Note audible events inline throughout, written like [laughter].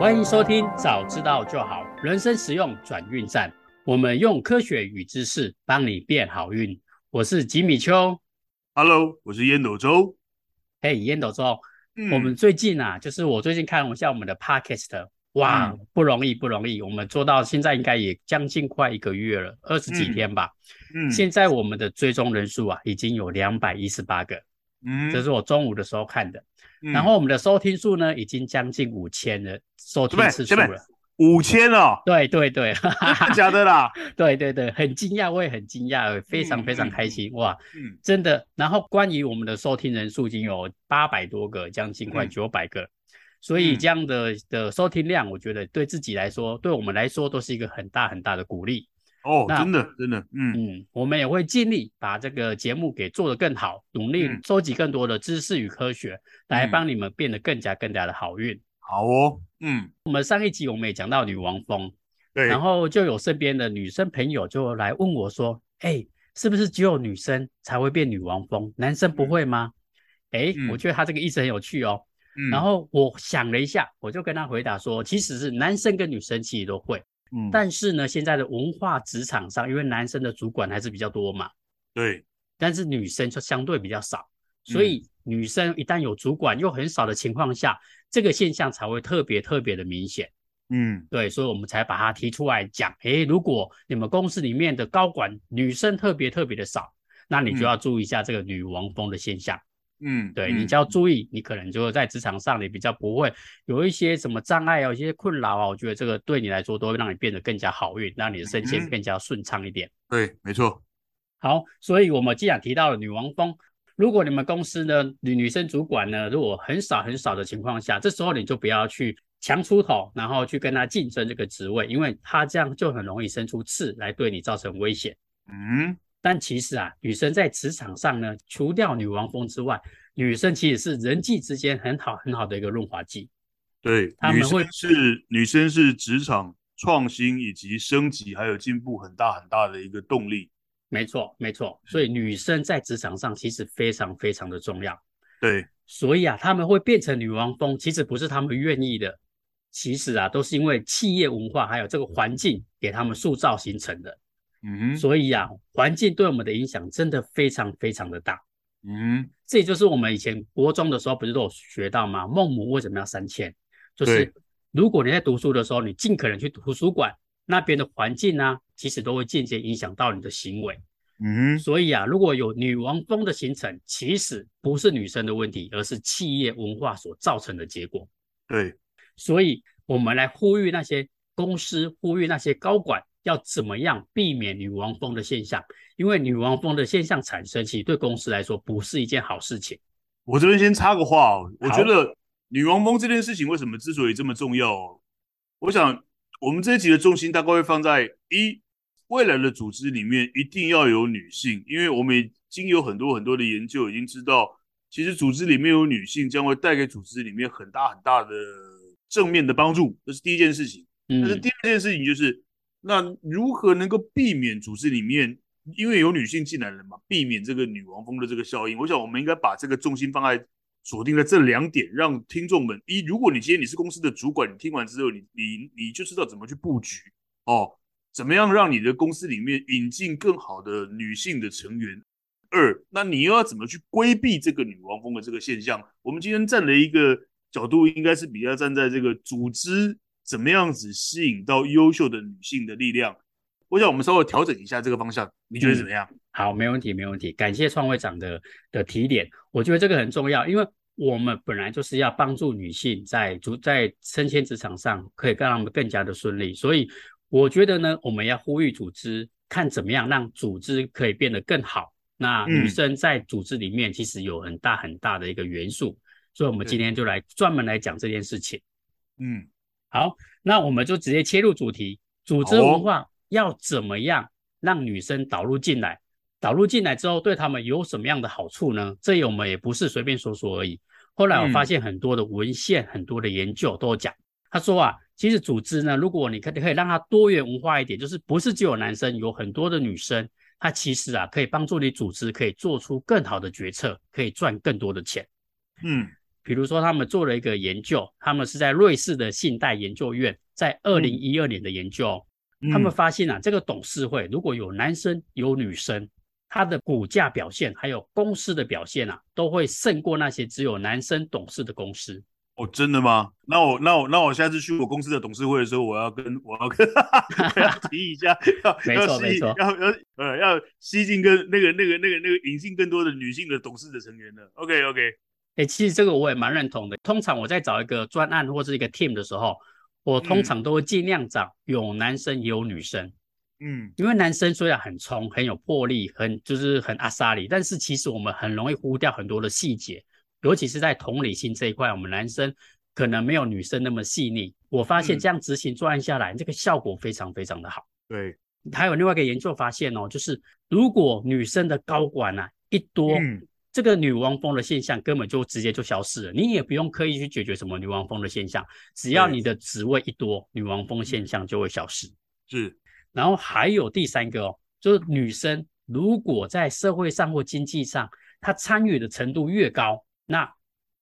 欢迎收听，早知道就好，人生实用转运站。我们用科学与知识帮你变好运。我是吉米秋，Hello，我是烟斗周。嘿，烟斗周，嗯、我们最近啊，就是我最近看了一下我们的 Podcast，哇，嗯、不容易，不容易。我们做到现在应该也将近快一个月了，二十几天吧。嗯，嗯现在我们的追踪人数啊，已经有两百一十八个。嗯，这是我中午的时候看的。嗯、然后我们的收听数呢，已经将近五千了，收听次数了。五千哦，对对对，[laughs] 假的啦，[laughs] 对对对，很惊讶，我也很惊讶，非常非常开心，嗯、哇，嗯，真的。然后关于我们的收听人数已经有八百多个，将近快九百个，嗯、所以这样的的收听量，我觉得对自己来说，对我们来说都是一个很大很大的鼓励。哦，真的真的，嗯。嗯，我们也会尽力把这个节目给做得更好，努力收集更多的知识与科学，嗯、来帮你们变得更加更加的好运。好哦，嗯，我们上一集我们也讲到女王蜂，对，然后就有身边的女生朋友就来问我说，哎、欸，是不是只有女生才会变女王蜂，男生不会吗？哎、我觉得他这个意思很有趣哦。嗯，然后我想了一下，我就跟他回答说，其实是男生跟女生其实都会，嗯，但是呢，现在的文化职场上，因为男生的主管还是比较多嘛，对，但是女生就相对比较少，所以女生一旦有主管又很少的情况下。这个现象才会特别特别的明显，嗯，对，所以我们才把它提出来讲。诶，如果你们公司里面的高管女生特别特别的少，那你就要注意一下这个女王风的现象。嗯，对，你就要注意，你可能就在职场上你比较不会有一些什么障碍啊，有一些困扰啊。我觉得这个对你来说都会让你变得更加好运，让你的升迁更加顺畅一点。对，没错。好，所以我们既然提到了女王蜂。如果你们公司呢，女女生主管呢，如果很少很少的情况下，这时候你就不要去强出头，然后去跟她竞争这个职位，因为她这样就很容易生出刺来对你造成威胁。嗯，但其实啊，女生在职场上呢，除掉女王风之外，女生其实是人际之间很好很好的一个润滑剂。对，他们会是女生是职场创新以及升级还有进步很大很大的一个动力。没错，没错，所以女生在职场上其实非常非常的重要。对，所以啊，他们会变成女王风，其实不是他们愿意的，其实啊，都是因为企业文化还有这个环境给他们塑造形成的。嗯，所以啊，环境对我们的影响真的非常非常的大。嗯，这也就是我们以前国中的时候不是都有学到吗？孟母为什么要三迁？就是如果你在读书的时候，你尽可能去图书馆。那边的环境呢，其实都会间接影响到你的行为。嗯，所以啊，如果有女王风的形成，其实不是女生的问题，而是企业文化所造成的结果。对，所以我们来呼吁那些公司，呼吁那些高管，要怎么样避免女王蜂的现象？因为女王蜂的现象产生，其实对公司来说不是一件好事情。我这边先插个话哦，我觉得女王蜂这件事情为什么之所以这么重要？我想。我们这一集的重心大概会放在一，未来的组织里面一定要有女性，因为我们已经有很多很多的研究已经知道，其实组织里面有女性将会带给组织里面很大很大的正面的帮助，这是第一件事情。但是第二件事情就是，那如何能够避免组织里面因为有女性进来了嘛，避免这个女王蜂的这个效应？我想我们应该把这个重心放在。锁定了这两点，让听众们一，如果你今天你是公司的主管，你听完之后，你你你就知道怎么去布局哦，怎么样让你的公司里面引进更好的女性的成员。二，那你又要怎么去规避这个女王蜂的这个现象？我们今天站了一个角度，应该是比较站在这个组织怎么样子吸引到优秀的女性的力量。我想我们稍微调整一下这个方向，你觉得怎么样？嗯好，没问题，没问题。感谢创会长的的提点，我觉得这个很重要，因为我们本来就是要帮助女性在主在升迁职场上可以让他们更加的顺利，所以我觉得呢，我们要呼吁组织看怎么样让组织可以变得更好。那女生在组织里面其实有很大很大的一个元素，嗯、所以我们今天就来专门来讲这件事情。嗯，好，那我们就直接切入主题，组织文化要怎么样让女生导入进来？导入进来之后，对他们有什么样的好处呢？这我们也不是随便说说而已。后来我发现很多的文献、嗯、很多的研究都有讲，他说啊，其实组织呢，如果你可以可以让它多元文化一点，就是不是只有男生，有很多的女生，它其实啊可以帮助你组织可以做出更好的决策，可以赚更多的钱。嗯，比如说他们做了一个研究，他们是在瑞士的信贷研究院，在二零一二年的研究，嗯、他们发现啊，这个董事会如果有男生有女生，他的股价表现还有公司的表现啊，都会胜过那些只有男生董事的公司。哦，真的吗？那我那我那我下次去我公司的董事会的时候，我要跟我要跟我要提一下，要 [laughs] 没错没错，要要呃要吸进跟那个那个那个那个引进更多的女性的董事的成员的。OK OK，哎、欸，其实这个我也蛮认同的。通常我在找一个专案或是一个 team 的时候，我通常都会尽量找有男生也有女生。嗯，因为男生虽然很冲，很有魄力，很就是很阿莎力，但是其实我们很容易忽掉很多的细节。尤其是在同理心这一块，我们男生可能没有女生那么细腻。我发现这样执行专案下来，嗯，这个效果非常非常的好。对，还有另外一个研究发现哦，就是如果女生的高管啊一多，嗯，这个女王蜂的现象根本就直接就消失了。你也不用刻意去解决什么女王蜂的现象，只要你的职位一多，女王蜂现象就会消失。是，然后还有第三个哦，就是女生如果在社会上或经济上，她参与的程度越高。那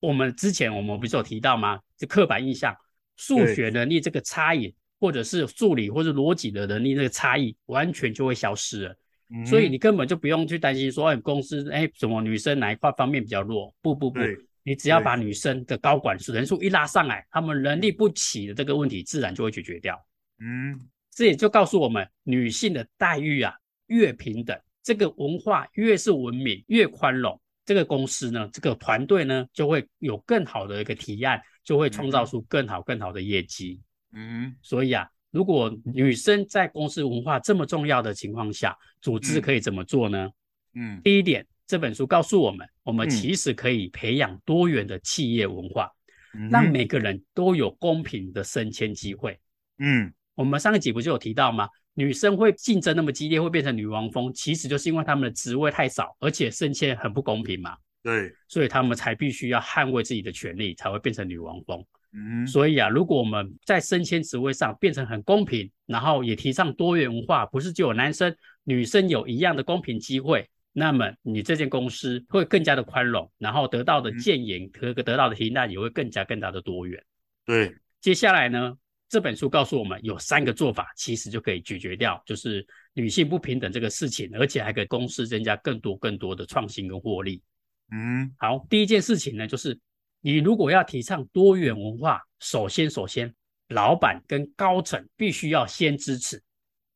我们之前我们不是有提到吗？就刻板印象，数学能力这个差异，或者是数理或者逻辑的能力这个差异，完全就会消失了。嗯、所以你根本就不用去担心说，哎，公司哎，什么女生哪一块方面比较弱？不不不，你只要把女生的高管人数一拉上来，他们能力不起的这个问题，自然就会解决掉。嗯，这也就告诉我们，女性的待遇啊，越平等，这个文化越是文明，越宽容。这个公司呢，这个团队呢，就会有更好的一个提案，就会创造出更好更好的业绩。嗯，所以啊，如果女生在公司文化这么重要的情况下，组织可以怎么做呢？嗯，第一点，这本书告诉我们，我们其实可以培养多元的企业文化，嗯，让每个人都有公平的升迁机会。嗯，我们上一集不就有提到吗？女生会竞争那么激烈，会变成女王风，其实就是因为她们的职位太少，而且升迁很不公平嘛。对，所以她们才必须要捍卫自己的权利，才会变成女王蜂。嗯，所以啊，如果我们在升迁职位上变成很公平，然后也提倡多元文化，不是只有男生女生有一样的公平机会，那么你这间公司会更加的宽容，然后得到的建言和得到的提案也会更加更加的多元。对，接下来呢？这本书告诉我们，有三个做法，其实就可以解决掉，就是女性不平等这个事情，而且还给公司增加更多更多的创新跟获利。嗯，好，第一件事情呢，就是你如果要提倡多元文化，首先首先，老板跟高层必须要先支持。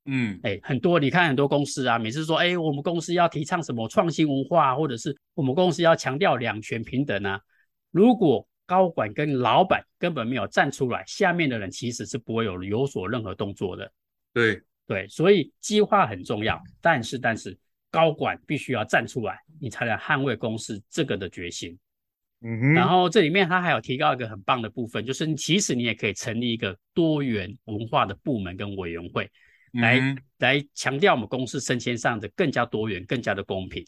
嗯，哎，很多你看很多公司啊，每次说，哎，我们公司要提倡什么创新文化，或者是我们公司要强调两权平等啊，如果高管跟老板根本没有站出来，下面的人其实是不会有有所任何动作的。对对，所以计划很重要，但是但是高管必须要站出来，你才能捍卫公司这个的决心。嗯。然后这里面他还有提到一个很棒的部分，就是其实你也可以成立一个多元文化的部门跟委员会，来、嗯、来强调我们公司升迁上的更加多元、更加的公平。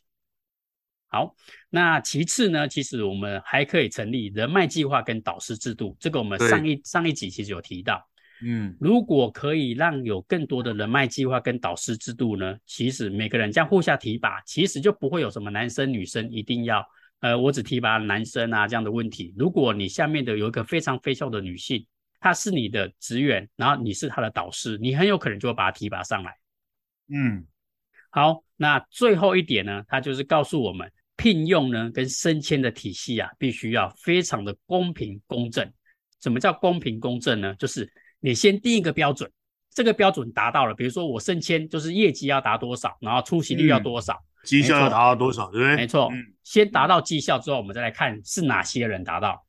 好，那其次呢，其实我们还可以成立人脉计划跟导师制度。这个我们上一上一集其实有提到。嗯，如果可以让有更多的人脉计划跟导师制度呢，其实每个人这样互相提拔，其实就不会有什么男生女生一定要，呃，我只提拔男生啊这样的问题。如果你下面的有一个非常非常的女性，她是你的职员，然后你是她的导师，你很有可能就会把她提拔上来。嗯，好，那最后一点呢，他就是告诉我们。聘用呢，跟升迁的体系啊，必须要非常的公平公正。什么叫公平公正呢？就是你先定一个标准，这个标准达到了，比如说我升迁就是业绩要达多少，然后出席率要多少，绩效要达到多少，对不对？没错，嗯，先达到绩效之后，我们再来看是哪些人达到。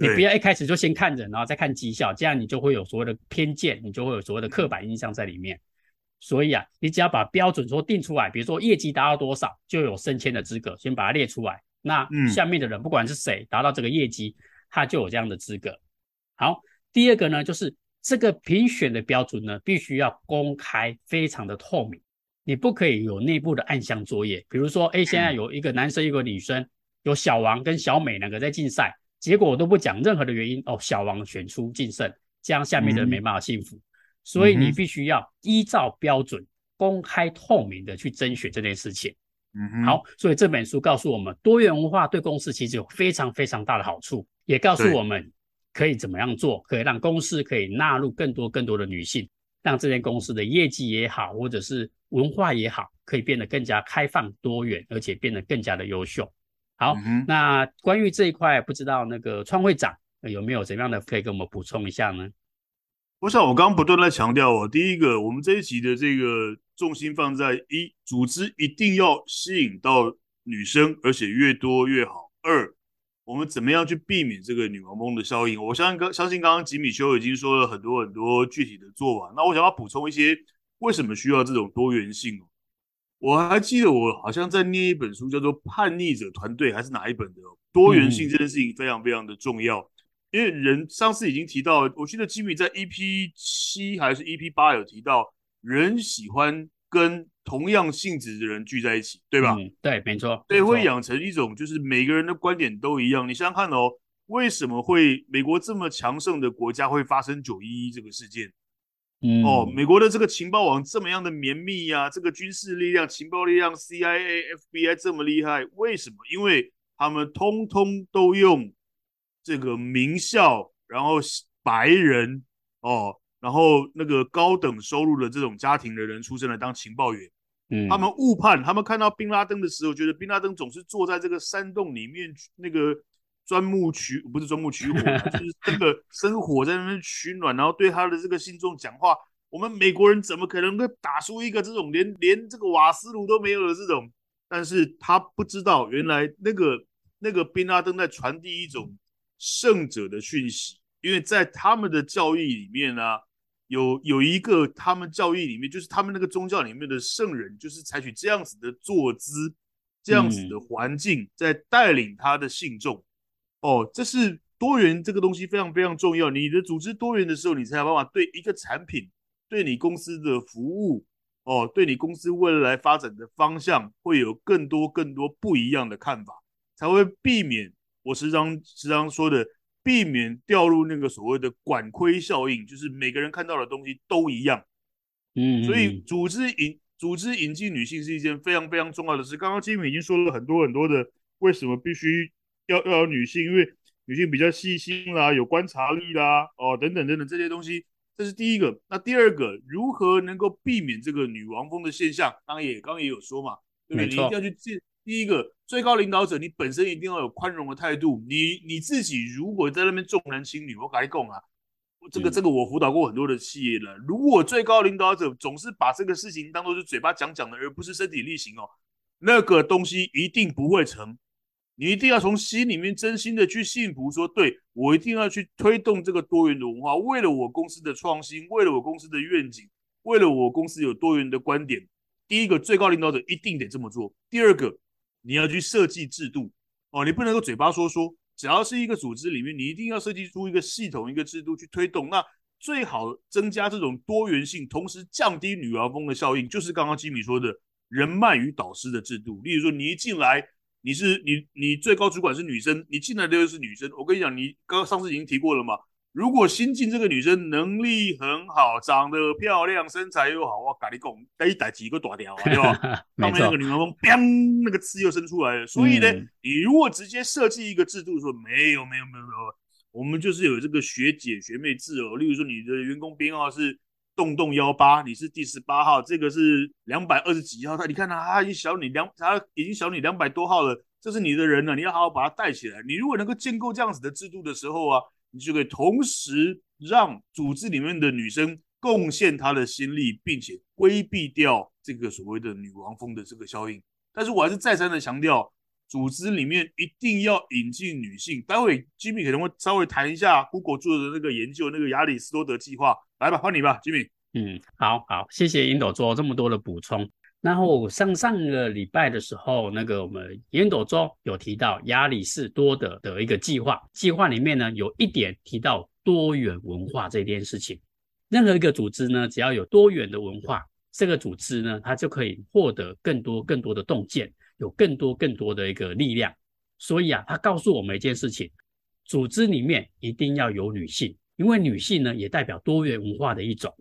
你不要一开始就先看人，然后再看绩效，这样你就会有所谓的偏见，你就会有所谓的刻板印象在里面。所以啊，你只要把标准说定出来，比如说业绩达到多少就有升迁的资格，先把它列出来。那下面的人不管是谁达到这个业绩，他就有这样的资格。好，第二个呢，就是这个评选的标准呢，必须要公开，非常的透明。你不可以有内部的暗箱作业，比如说，哎，现在有一个男生，一个女生，有小王跟小美两个在竞赛，结果我都不讲任何的原因，哦，小王选出净胜，这样下面的人没办法幸福。所以你必须要依照标准、公开透明的去甄选这件事情。嗯，好，所以这本书告诉我们，多元文化对公司其实有非常非常大的好处。也告诉我们可以怎么样做，可以让公司可以纳入更多更多的女性，让这间公司的业绩也好，或者是文化也好，可以变得更加开放多元，而且变得更加的优秀。好，嗯、那关于这一块，不知道那个创会长有没有怎样的可以跟我们补充一下呢？我想我刚刚不断在强调哦，第一个，我们这一集的这个重心放在一，组织一定要吸引到女生，而且越多越好。二，我们怎么样去避免这个女王蜂的效应？我相信刚相信刚刚吉米修已经说了很多很多具体的做法，那我想要补充一些为什么需要这种多元性。我还记得我好像在念一本书，叫做《叛逆者团队》还是哪一本的？多元性这件事情非常非常的重要。嗯因为人上次已经提到，我记得吉米在 EP 七还是 EP 八有提到，人喜欢跟同样性质的人聚在一起，对吧？嗯、对，没错。对，会养成一种就是每个人的观点都一样。你想想看哦，为什么会美国这么强盛的国家会发生九一一这个事件？嗯，哦，美国的这个情报网这么样的绵密呀、啊，这个军事力量、情报力量 CIA、FBI 这么厉害，为什么？因为他们通通都用。这个名校，然后白人哦，然后那个高等收入的这种家庭的人出生来当情报员，嗯，他们误判，他们看到宾拉登的时候，觉得宾拉登总是坐在这个山洞里面，那个钻木取不是钻木取火，[laughs] 就是这个生火在那边取暖，然后对他的这个信众讲话。我们美国人怎么可能会打出一个这种连连这个瓦斯炉都没有的这种？但是他不知道，原来那个那个宾拉登在传递一种。圣者的讯息，因为在他们的教义里面呢、啊，有有一个他们教义里面，就是他们那个宗教里面的圣人，就是采取这样子的坐姿，这样子的环境，在带领他的信众。哦，这是多元这个东西非常非常重要。你的组织多元的时候，你才有办法对一个产品，对你公司的服务，哦，对你公司未来发展的方向，会有更多更多不一样的看法，才会避免。我时常时常说的，避免掉入那个所谓的管窥效应，就是每个人看到的东西都一样。嗯，所以组织引组织引进女性是一件非常非常重要的事。刚刚吉米已经说了很多很多的为什么必须要要有女性，因为女性比较细心啦，有观察力啦，哦等等等等这些东西，这是第一个。那第二个，如何能够避免这个女王风的现象？刚刚也刚刚也有说嘛，对不对？你一定要去见。第一个，最高领导者，你本身一定要有宽容的态度。你你自己如果在那边重男轻女，我跟你讲啊，这个这个我辅导过很多的企业了。如果最高领导者总是把这个事情当做是嘴巴讲讲的，而不是身体力行哦，那个东西一定不会成。你一定要从心里面真心的去信服说，对，我一定要去推动这个多元的文化，为了我公司的创新，为了我公司的愿景，为了我公司有多元的观点。第一个，最高领导者一定得这么做。第二个。你要去设计制度哦，你不能够嘴巴说说，只要是一个组织里面，你一定要设计出一个系统、一个制度去推动。那最好增加这种多元性，同时降低女王风的效应，就是刚刚吉米说的人脉与导师的制度。例如说，你一进来，你是你你最高主管是女生，你进来的又是女生，我跟你讲，你刚刚上次已经提过了嘛。如果新进这个女生能力很好，长得漂亮，身材又好，哇，咖喱贡，带一带几个大条，[laughs] 对吧？上面那个女王蜂，砰，那个刺又生出来了。所以呢，嗯、你如果直接设计一个制度说，说没有，没有，没有，没有，我们就是有这个学姐学妹制哦。例如说，你的员工编号是洞洞幺八，你是第十八号，这个是两百二十几号，他你看他，他已经小你两，他已经小你两百多号了，这是你的人了，你要好好把他带起来。你如果能够建构这样子的制度的时候啊。你就可以同时让组织里面的女生贡献她的心力，并且规避掉这个所谓的女王风的这个效应。但是我还是再三的强调，组织里面一定要引进女性。待会 Jimmy 可能会稍微谈一下 Google 做的那个研究，那个亚里斯多德计划。来吧，换你吧，Jimmy。嗯，好好，谢谢英斗做这么多的补充。然后上上个礼拜的时候，那个我们烟斗周有提到亚里士多德的一个计划，计划里面呢有一点提到多元文化这件事情。任何一个组织呢，只要有多元的文化，这个组织呢，它就可以获得更多更多的洞见，有更多更多的一个力量。所以啊，他告诉我们一件事情：组织里面一定要有女性，因为女性呢也代表多元文化的一种，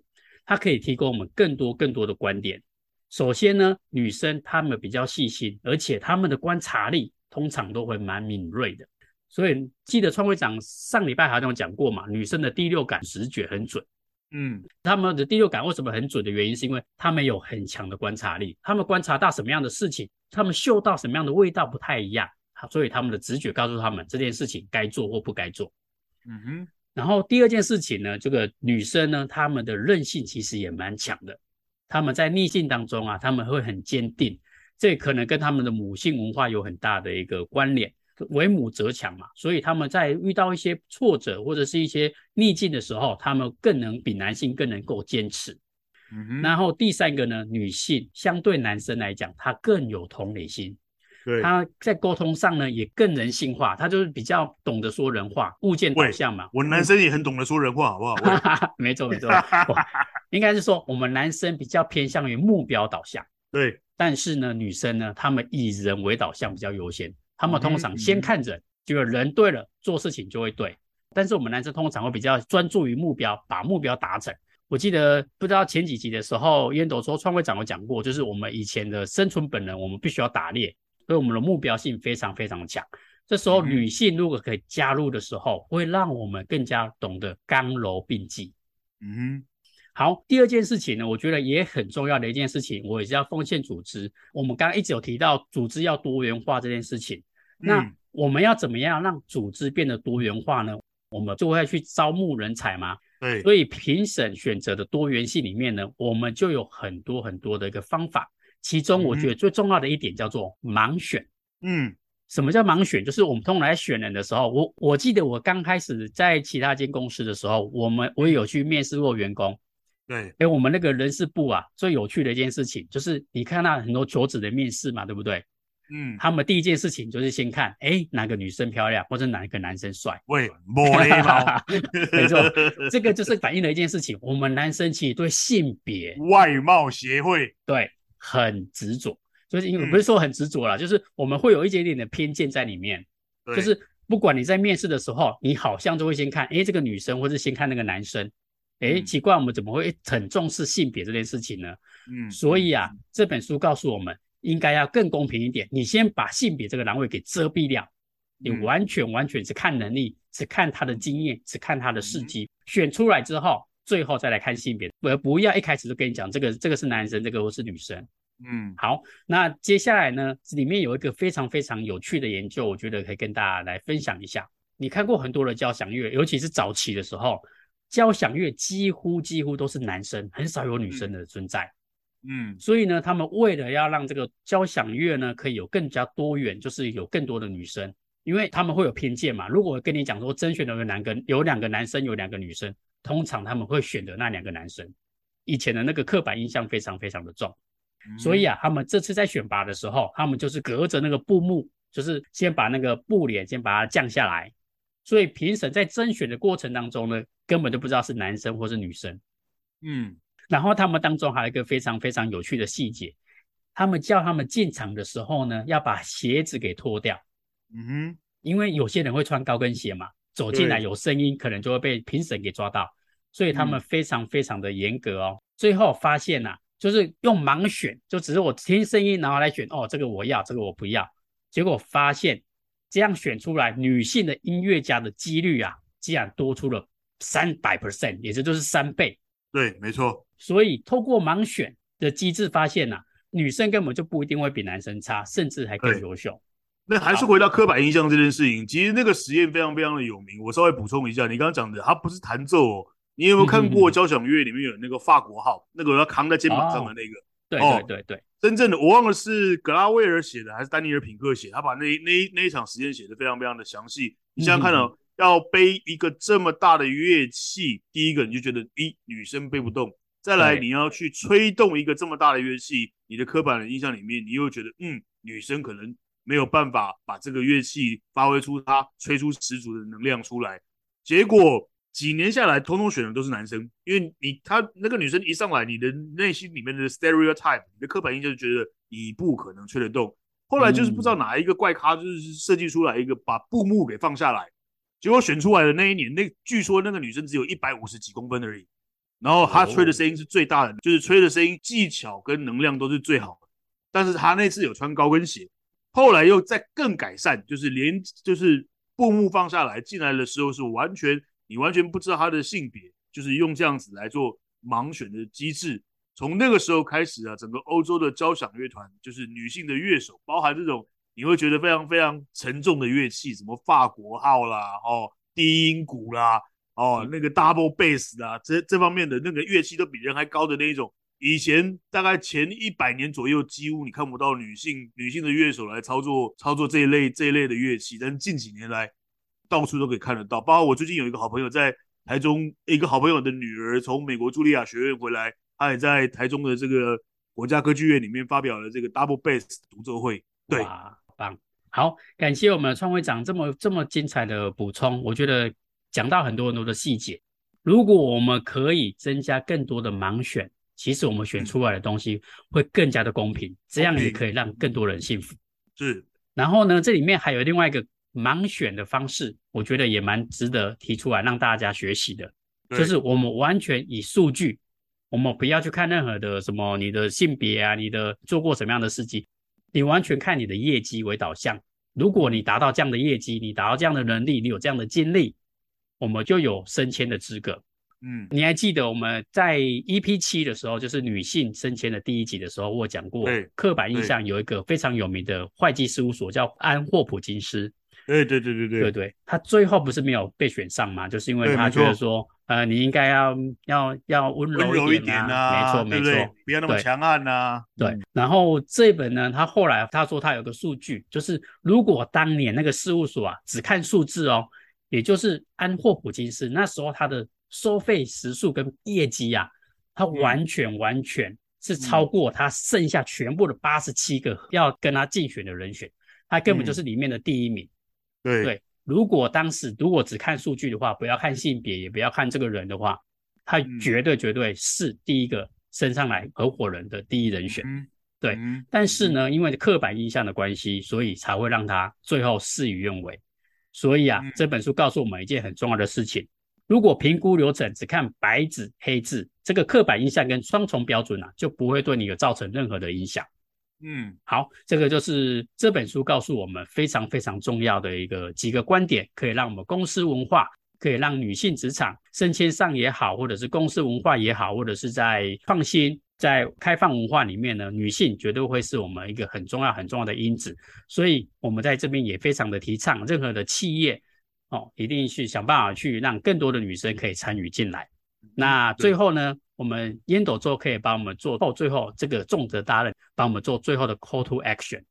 它可以提供我们更多更多的观点。首先呢，女生她们比较细心，而且她们的观察力通常都会蛮敏锐的。所以记得创会长上礼拜好像有讲过嘛，女生的第六感直觉很准。嗯，他们的第六感为什么很准的原因，是因为他们有很强的观察力，他们观察到什么样的事情，他们嗅到什么样的味道不太一样，所以他们的直觉告诉他们这件事情该做或不该做。嗯哼。然后第二件事情呢，这个女生呢，她们的韧性其实也蛮强的，她们在逆境当中啊，他们会很坚定，这可能跟他们的母性文化有很大的一个关联。为母则强嘛，所以他们在遇到一些挫折或者是一些逆境的时候，他们更能比男性更能够坚持。嗯，然后第三个呢，女性相对男生来讲，她更有同理心，对，他在沟通上呢也更人性化，他就是比较懂得说人话，物件导向嘛。我男生也很懂得说人话，好不好？[laughs] 没错没错，[laughs] 应该是说我们男生比较偏向于目标导向，对，但是呢，女生呢，她们以人为导向比较优先。他们通常先看人，觉得人对了，做事情就会对。但是我们男生通常会比较专注于目标，把目标达成。我记得不知道前几集的时候，烟斗说创会长有讲过，就是我们以前的生存本能，我们必须要打猎，所以我们的目标性非常非常强。这时候女性如果可以加入的时候，会让我们更加懂得刚柔并济。嗯。好，第二件事情呢，我觉得也很重要的一件事情，我也是要奉献组织。我们刚刚一直有提到组织要多元化这件事情，那我们要怎么样让组织变得多元化呢？我们就会去招募人才嘛。对，所以评审选择的多元性里面呢，我们就有很多很多的一个方法。其中我觉得最重要的一点叫做盲选。嗯，什么叫盲选？就是我们通常在选人的时候，我我记得我刚开始在其他间公司的时候，我们我也有去面试过员工。对，哎，我们那个人事部啊，最有趣的一件事情就是，你看到很多求职的面试嘛，对不对？嗯，他们第一件事情就是先看，哎，哪个女生漂亮，或者哪一个男生帅。喂，没错，[laughs] 没错，这个就是反映了一件事情，我们男生其实对性别外貌协会对很执着，就是因为不是说很执着啦，嗯，就是我们会有一点点的偏见在里面，就是不管你在面试的时候，你好像就会先看，哎，这个女生，或是先看那个男生。哎，奇怪，我们怎么会很重视性别这件事情呢？嗯，所以啊，这本书告诉我们，应该要更公平一点。你先把性别这个栏位给遮蔽掉，你完全完全只看能力，只看他的经验，只看他的事迹，选出来之后，最后再来看性别。而不要一开始就跟你讲这个这个是男生，这个我是女生。嗯，好，那接下来呢，里面有一个非常非常有趣的研究，我觉得可以跟大家来分享一下。你看过很多的交响乐，尤其是早期的时候。交响乐几乎几乎都是男生，很少有女生的存在。嗯，所以呢，他们为了要让这个交响乐呢可以有更加多元，就是有更多的女生，因为他们会有偏见嘛。如果我跟你讲说甄选的有两个，有两个男生，有两个女生，通常他们会选择那两个男生。以前的那个刻板印象非常非常的重，所以啊，他们这次在选拔的时候，他们就是隔着那个布幕，就是先把那个布帘先把它降下来。所以评审在甄选的过程当中呢，根本就不知道是男生或是女生。嗯，然后他们当中还有一个非常非常有趣的细节，他们叫他们进场的时候呢，要把鞋子给脱掉。嗯哼，因为有些人会穿高跟鞋嘛，走进来有声音，可能就会被评审给抓到，所以他们非常非常的严格哦。最后发现呐、啊，就是用盲选，就只是我听声音然后来选，哦，这个我要，这个我不要，结果发现。这样选出来，女性的音乐家的几率啊，竟然多出了三百 percent，也就是三倍。对，没错。所以透过盲选的机制发现呐、啊，女生根本就不一定会比男生差，甚至还更优秀。那还是回到刻板印象这件事情，其实那个实验非常非常的有名。我稍微补充一下，你刚刚讲的，它不是弹奏哦。你有没有看过交响乐里面有那个法国号，那个要扛在肩膀上的那个？哦对对对对，真正的我忘了是格拉威尔写的还是丹尼尔品克写，他把那那那一场实验写的非常非常的详细。你想想看哦，要背一个这么大的乐器，第一个你就觉得，咦，女生背不动；再来你要去吹动一个这么大的乐器，你的刻板的印象里面，你又觉得，嗯，女生可能没有办法把这个乐器发挥出它吹出十足的能量出来，结果。几年下来，通通选的都是男生，因为你他那个女生一上来，你的内心里面的 stereotype，你的刻板印象就觉得你不可能吹得动。后来就是不知道哪一个怪咖，就是设计出来一个把布幕给放下来，结果选出来的那一年，那据说那个女生只有一百五十几公分而已，然后她吹的声音是最大的，就是吹的声音技巧跟能量都是最好的。但是她那次有穿高跟鞋，后来又再更改善，就是连就是布幕放下来，进来的时候是完全你完全不知道他的性别，就是用这样子来做盲选的机制。从那个时候开始啊，整个欧洲的交响乐团就是女性的乐手，包含这种你会觉得非常非常沉重的乐器，什么法国号啦，哦，低音鼓啦，哦，那个 double bass 啦，这这方面的那个乐器都比人还高的那一种。以前大概前一百年左右，几乎你看不到女性女性的乐手来操作操作这一类这一类的乐器，但是近几年来，到处都可以看得到。包括我最近有一个好朋友在台中，一个好朋友的女儿从美国茱莉亚学院回来，她也在台中的这个国家歌剧院里面发表了这个 double bass 独奏会。对，哇，棒！好，感谢我们的创会长这么这么精彩的补充，我觉得讲到很多很多的细节。如果我们可以增加更多的盲选。其实我们选出来的东西会更加的公平，这样也可以让更多人幸福。是，然后呢，这里面还有另外一个盲选的方式，我觉得也蛮值得提出来让大家学习的，就是我们完全以数据，我们不要去看任何的什么你的性别啊，你的做过什么样的事情，你完全看你的业绩为导向。如果你达到这样的业绩，你达到这样的能力，你有这样的经历，我们就有升迁的资格。嗯，你还记得我们在 EP 七的时候，就是女性升迁的第一集的时候，我讲过，刻板印象有一个非常有名的会计事务所叫安霍普金斯。对对对对对对对，他最后不是没有被选上吗？就是因为他觉得说，呃，你应该要要要温柔一点啊，没错没错，不要那么强悍呐。对，然后这本呢，他后来他说他有个数据，就是如果当年那个事务所啊只看数字哦，也就是安霍普金斯那时候他的。收费时数跟业绩啊，他完全完全是超过他剩下全部的八十七个要跟他竞选的人选，他根本就是里面的第一名。对对，如果当时如果只看数据的话，不要看性别，也不要看这个人的话，他绝对绝对是第一个升上来合伙人的第一人选。对，但是呢，因为刻板印象的关系，所以才会让他最后事与愿违。所以啊，这本书告诉我们一件很重要的事情。如果评估流程只看白纸黑字，这个刻板印象跟双重标准啊，就不会对你有造成任何的影响。嗯，好，这个就是这本书告诉我们非常非常重要的一个几个观点，可以让我们公司文化，可以让女性职场升迁上也好，或者是公司文化也好，或者是在创新、在开放文化里面呢，女性绝对会是我们一个很重要很重要的因子。所以，我们在这边也非常的提倡，任何的企业。哦，一定去想办法去让更多的女生可以参与进来。那最后呢，我们烟斗周可以帮我们做到最后这个重责大任，帮我们做最后的 call to action。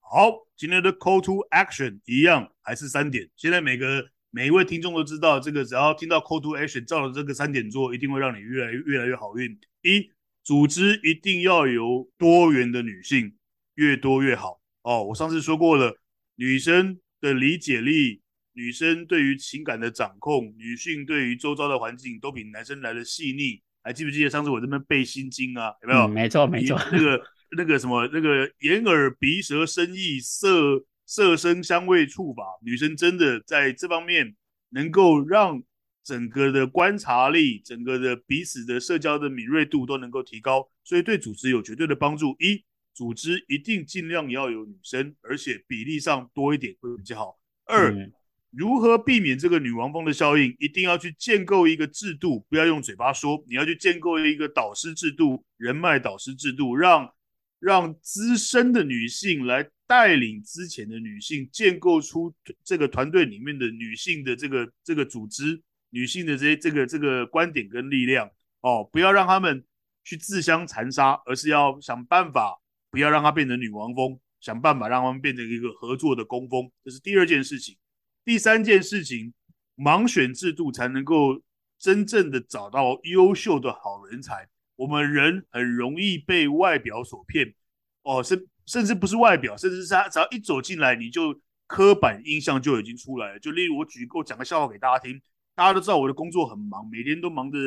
好，今天的 call to action 一样还是三点。现在每个每一位听众都知道，这个只要听到 call to action，照着这个三点做，一定会让你越来越越来越好运。一，组织一定要有多元的女性，越多越好。哦，我上次说过了，女生的理解力。女生对于情感的掌控，女性对于周遭的环境都比男生来的细腻。还记不记得上次我这边背心经啊？有没有？嗯、没错，没错。那个那个什么，那个眼耳鼻舌身意色色声香味触法，女生真的在这方面能够让整个的观察力、整个的彼此的社交的敏锐度都能够提高，所以对组织有绝对的帮助。一，组织一定尽量要有女生，而且比例上多一点会比较好。二。嗯如何避免这个女王蜂的效应？一定要去建构一个制度，不要用嘴巴说，你要去建构一个导师制度、人脉导师制度，让让资深的女性来带领之前的女性，建构出这个团队里面的女性的这个这个组织、女性的这些这个这个观点跟力量哦，不要让他们去自相残杀，而是要想办法不要让她变成女王蜂，想办法让他们变成一个合作的工蜂，这是第二件事情。第三件事情，盲选制度才能够真正的找到优秀的好人才。我们人很容易被外表所骗，哦，甚甚至不是外表，甚至是他只要一走进来，你就刻板印象就已经出来了。就例如我举，我讲个笑话给大家听，大家都知道我的工作很忙，每天都忙着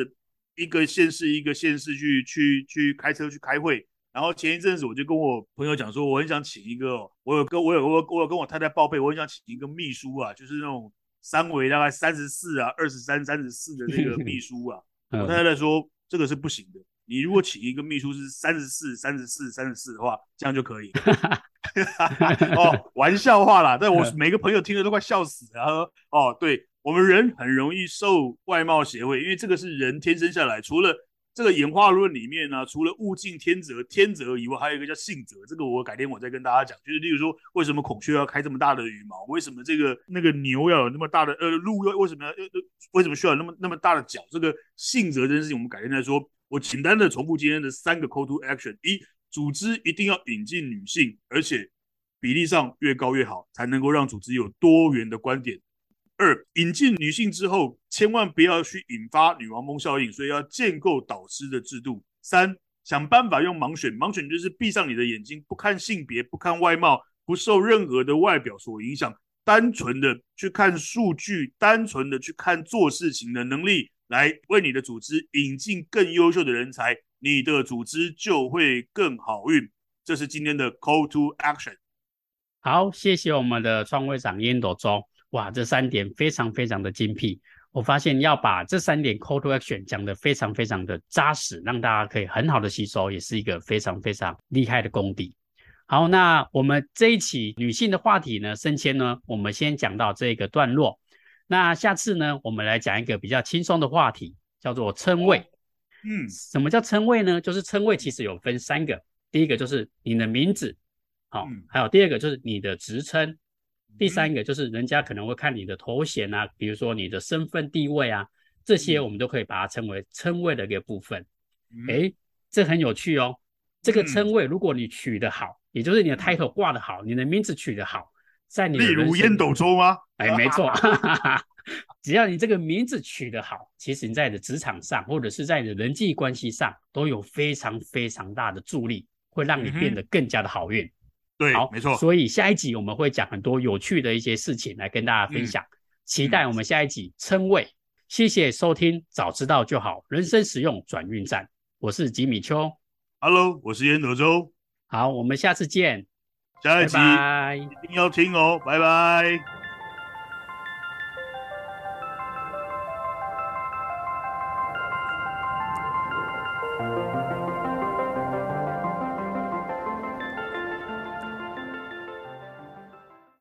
一个县市一个县市去去去开车去开会。然后前一阵子我就跟我朋友讲说，我很想请一个，我有跟我有我我有跟我太太报备，我很想请一个秘书啊，就是那种三围大概三十四啊、二十三、三十四的那个秘书啊。[laughs] 我太太说这个是不行的，你如果请一个秘书是三十四、三十四、三十四的话，这样就可以。[laughs] 哦，玩笑话啦，但我每个朋友听了都快笑死了。哦，对，我们人很容易受外貌协会，因为这个是人天生下来，除了。这个演化论里面呢、除了物竞天择、天择以外，还有一个叫性择。这个我改天我再跟大家讲。就是例如说，为什么孔雀要开这么大的羽毛？为什么这个那个牛要有那么大的呃鹿要为什么要为什么需要那么那么大的脚？这个性择这件事情，我们改天再说。我简单的重复今天的三个 call to action：一，组织一定要引进女性，而且比例上越高越好，才能够让组织有多元的观点。二，引进女性之后，千万不要去引发女王蜂效应，所以要建构导师的制度。三，想办法用盲选，盲选就是闭上你的眼睛，不看性别，不看外貌，不受任何的外表所影响，单纯的去看数据，单纯的去看做事情的能力，来为你的组织引进更优秀的人才，你的组织就会更好运。这是今天的 Call to Action。好，谢谢我们的创会长烟斗中。哇，这三点非常非常的精辟。我发现要把这三点 call to action 讲得非常非常的扎实，让大家可以很好的吸收，也是一个非常非常厉害的功底。好，那我们这一期女性的话题呢，升迁呢，我们先讲到这个段落。那下次呢，我们来讲一个比较轻松的话题，叫做称谓。嗯，什么叫称谓呢？就是称谓其实有分三个，第一个就是你的名字，好，嗯，还有第二个就是你的职称。第三个就是人家可能会看你的头衔啊，比如说你的身份地位啊，这些我们都可以把它称为称谓的一个部分。诶，这很有趣哦。这个称谓如果你取得好，也就是你的 title 挂得好，你的名字取得好，在你例如烟斗周吗？哎，没错，[laughs] 只要你这个名字取得好，其实你在你的职场上或者是在你的人际关系上都有非常非常大的助力，会让你变得更加的好运。对，好，没错。所以下一集我们会讲很多有趣的一些事情来跟大家分享，嗯、期待我们下一集称谓。谢谢收听，早知道就好，人生实用转运站。我是吉米秋，Hello，我是烟斗周。好，我们下次见，下一集拜拜一定要听哦，拜拜。